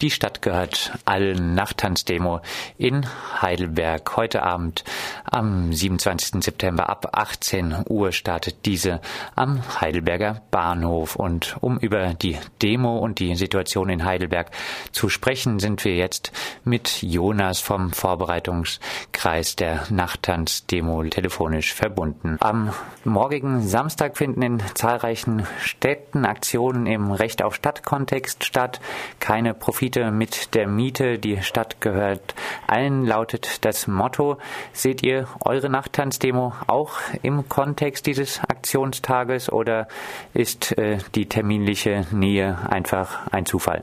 Die Stadt gehört allen Nachttanzdemo in Heidelberg. Heute Abend am 27. September ab 18 Uhr startet diese am Heidelberger Bahnhof. Und um über die Demo und die Situation in Heidelberg zu sprechen, sind wir jetzt mit Jonas vom Vorbereitungskreis der Nachttanzdemo telefonisch verbunden. Am morgigen Samstag finden in zahlreichen Städten Aktionen im Recht auf Stadtkontext statt. Keine Profit Profite mit der Miete. Die Stadt gehört allen, lautet das Motto. Seht ihr eure Nachttanzdemo auch im Kontext dieses Aktionstages oder ist äh, die terminliche Nähe einfach ein Zufall?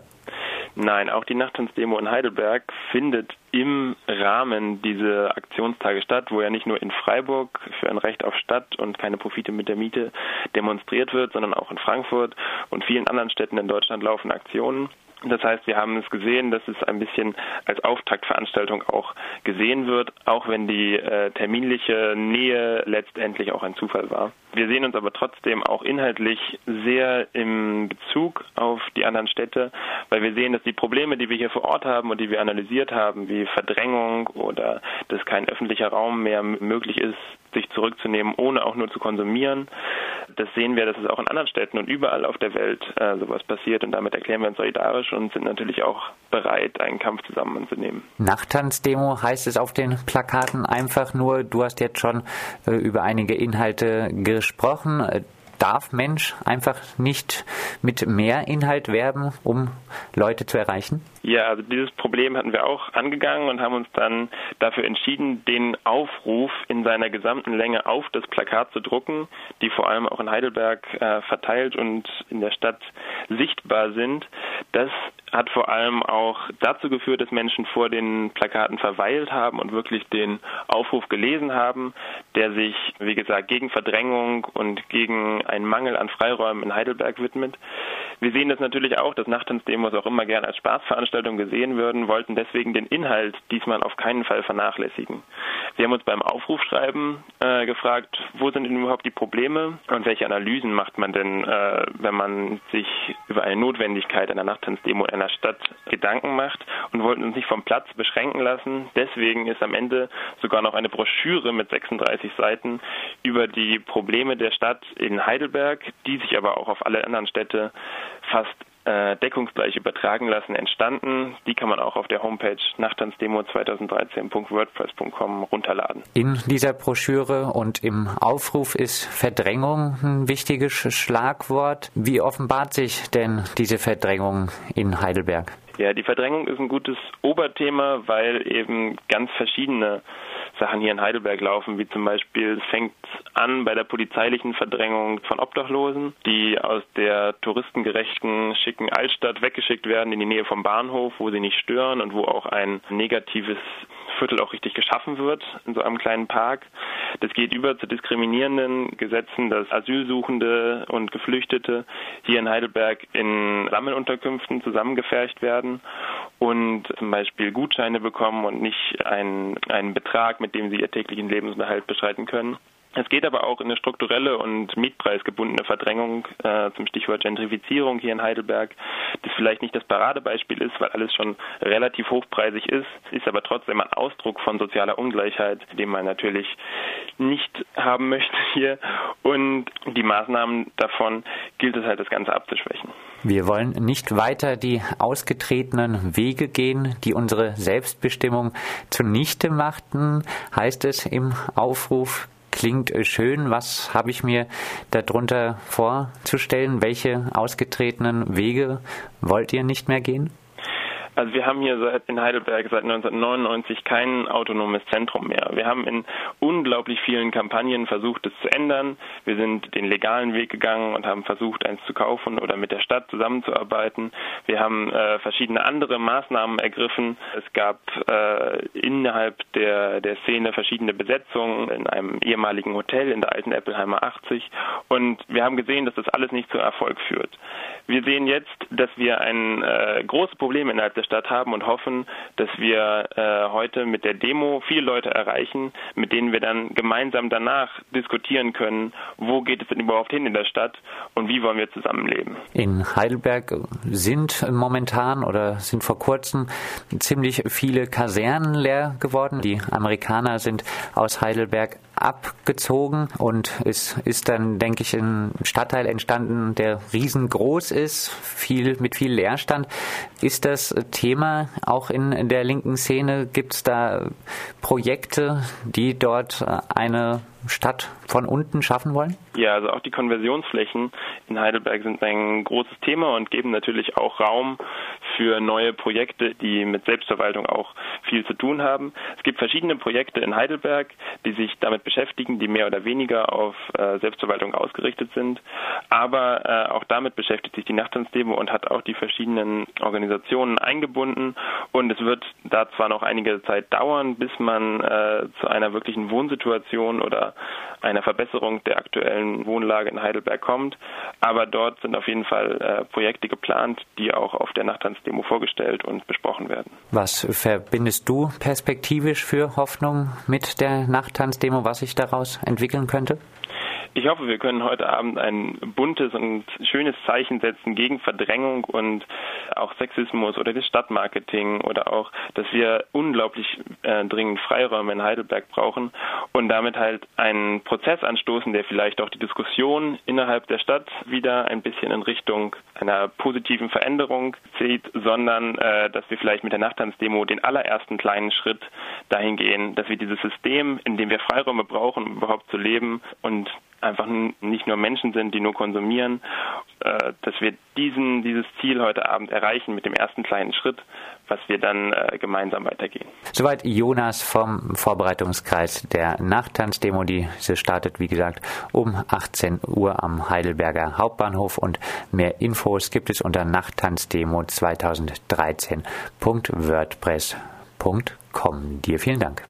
Nein, auch die Nachttanzdemo in Heidelberg findet im Rahmen dieser Aktionstage statt, wo ja nicht nur in Freiburg für ein Recht auf Stadt und keine Profite mit der Miete demonstriert wird, sondern auch in Frankfurt und vielen anderen Städten in Deutschland laufen Aktionen. Das heißt, wir haben es gesehen, dass es ein bisschen als Auftaktveranstaltung auch gesehen wird, auch wenn die äh, terminliche Nähe letztendlich auch ein Zufall war. Wir sehen uns aber trotzdem auch inhaltlich sehr im Bezug auf die anderen Städte, weil wir sehen, dass die Probleme, die wir hier vor Ort haben und die wir analysiert haben, wie Verdrängung oder dass kein öffentlicher Raum mehr möglich ist, sich zurückzunehmen, ohne auch nur zu konsumieren. Das sehen wir, dass es auch in anderen Städten und überall auf der Welt äh, sowas passiert und damit erklären wir uns solidarisch und sind natürlich auch bereit, einen Kampf zusammen anzunehmen. Nachttanzdemo heißt es auf den Plakaten einfach nur, du hast jetzt schon äh, über einige Inhalte gesprochen darf Mensch einfach nicht mit mehr Inhalt werben, um Leute zu erreichen? Ja, also dieses Problem hatten wir auch angegangen und haben uns dann dafür entschieden, den Aufruf in seiner gesamten Länge auf das Plakat zu drucken, die vor allem auch in Heidelberg äh, verteilt und in der Stadt sichtbar sind. Das hat vor allem auch dazu geführt, dass Menschen vor den Plakaten verweilt haben und wirklich den Aufruf gelesen haben, der sich, wie gesagt, gegen Verdrängung und gegen einen Mangel an Freiräumen in Heidelberg widmet. Wir sehen das natürlich auch, dass Nachttanzdemos auch immer gerne als Spaßveranstaltung gesehen würden, wollten deswegen den Inhalt diesmal auf keinen Fall vernachlässigen. Wir haben uns beim Aufrufschreiben äh, gefragt, wo sind denn überhaupt die Probleme und welche Analysen macht man denn, äh, wenn man sich über eine Notwendigkeit einer Nachttanzdemo in einer Stadt Gedanken macht und wollten uns nicht vom Platz beschränken lassen. Deswegen ist am Ende sogar noch eine Broschüre mit 36 Seiten über die Probleme der Stadt in Heidelberg, die sich aber auch auf alle anderen Städte fast äh, deckungsgleich übertragen lassen, entstanden. Die kann man auch auf der Homepage nachtanzdemo2013.wordpress.com runterladen. In dieser Broschüre und im Aufruf ist Verdrängung ein wichtiges Schlagwort. Wie offenbart sich denn diese Verdrängung in Heidelberg? Ja, die Verdrängung ist ein gutes Oberthema, weil eben ganz verschiedene Sachen hier in Heidelberg laufen, wie zum Beispiel fängt an bei der polizeilichen Verdrängung von Obdachlosen, die aus der touristengerechten, schicken Altstadt weggeschickt werden in die Nähe vom Bahnhof, wo sie nicht stören und wo auch ein negatives Viertel auch richtig geschaffen wird in so einem kleinen Park. Das geht über zu diskriminierenden Gesetzen, dass Asylsuchende und Geflüchtete hier in Heidelberg in Sammelunterkünften zusammengefercht werden und zum Beispiel Gutscheine bekommen und nicht einen, einen Betrag, mit dem sie ihr täglichen Lebensunterhalt bestreiten können. Es geht aber auch in eine strukturelle und mietpreisgebundene Verdrängung äh, zum Stichwort Gentrifizierung hier in Heidelberg, das vielleicht nicht das Paradebeispiel ist, weil alles schon relativ hochpreisig ist, ist aber trotzdem ein Ausdruck von sozialer Ungleichheit, den man natürlich nicht haben möchte hier. Und die Maßnahmen davon gilt es halt, das Ganze abzuschwächen. Wir wollen nicht weiter die ausgetretenen Wege gehen, die unsere Selbstbestimmung zunichte machten, heißt es im Aufruf klingt schön. Was habe ich mir darunter vorzustellen? Welche ausgetretenen Wege wollt ihr nicht mehr gehen? Also wir haben hier seit, in Heidelberg seit 1999 kein autonomes Zentrum mehr. Wir haben in unglaublich vielen Kampagnen versucht, es zu ändern. Wir sind den legalen Weg gegangen und haben versucht, eins zu kaufen oder mit der Stadt zusammenzuarbeiten. Wir haben äh, verschiedene andere Maßnahmen ergriffen. Es gab äh, innerhalb der, der Szene verschiedene Besetzungen in einem ehemaligen Hotel in der alten Eppelheimer 80. Und wir haben gesehen, dass das alles nicht zu Erfolg führt. Wir sehen jetzt, dass wir ein äh, großes Problem innerhalb der Stadt haben und hoffen, dass wir äh, heute mit der Demo viele Leute erreichen, mit denen wir dann gemeinsam danach diskutieren können, wo geht es denn überhaupt hin in der Stadt und wie wollen wir zusammenleben. In Heidelberg sind momentan oder sind vor kurzem ziemlich viele Kasernen leer geworden. Die Amerikaner sind aus Heidelberg abgezogen und es ist dann, denke ich, ein Stadtteil entstanden, der riesengroß ist, viel mit viel Leerstand. Ist das Thema auch in der linken Szene? Gibt es da Projekte, die dort eine Stadt von unten schaffen wollen? Ja, also auch die Konversionsflächen in Heidelberg sind ein großes Thema und geben natürlich auch Raum für neue Projekte, die mit Selbstverwaltung auch viel zu tun haben. Es gibt verschiedene Projekte in Heidelberg, die sich damit beschäftigen, die mehr oder weniger auf äh, Selbstverwaltung ausgerichtet sind. Aber äh, auch damit beschäftigt sich die Nachttanzdemo und hat auch die verschiedenen Organisationen eingebunden. Und es wird da zwar noch einige Zeit dauern, bis man äh, zu einer wirklichen Wohnsituation oder einer Verbesserung der aktuellen Wohnlage in Heidelberg kommt. Aber dort sind auf jeden Fall äh, Projekte geplant, die auch auf der Nachttanzdemo vorgestellt und besprochen werden. Was verbindest du perspektivisch für Hoffnung mit der Nachttanzdemo, was sich daraus entwickeln könnte? Ich hoffe, wir können heute Abend ein buntes und schönes Zeichen setzen gegen Verdrängung und auch Sexismus oder das Stadtmarketing oder auch, dass wir unglaublich äh, dringend Freiräume in Heidelberg brauchen und damit halt einen Prozess anstoßen, der vielleicht auch die Diskussion innerhalb der Stadt wieder ein bisschen in Richtung einer positiven Veränderung zieht, sondern äh, dass wir vielleicht mit der Nachttanzdemo den allerersten kleinen Schritt dahin gehen, dass wir dieses System, in dem wir Freiräume brauchen, um überhaupt zu leben und einfach nicht nur Menschen sind, die nur konsumieren, äh, dass wir diesen, dieses Ziel heute Abend erreichen mit dem ersten kleinen Schritt, was wir dann äh, gemeinsam weitergehen. Soweit Jonas vom Vorbereitungskreis der Nachttanzdemo. Diese startet, wie gesagt, um 18 Uhr am Heidelberger Hauptbahnhof und mehr Infos gibt es unter nachttanzdemo 2013.wordpress.com. Dir vielen Dank.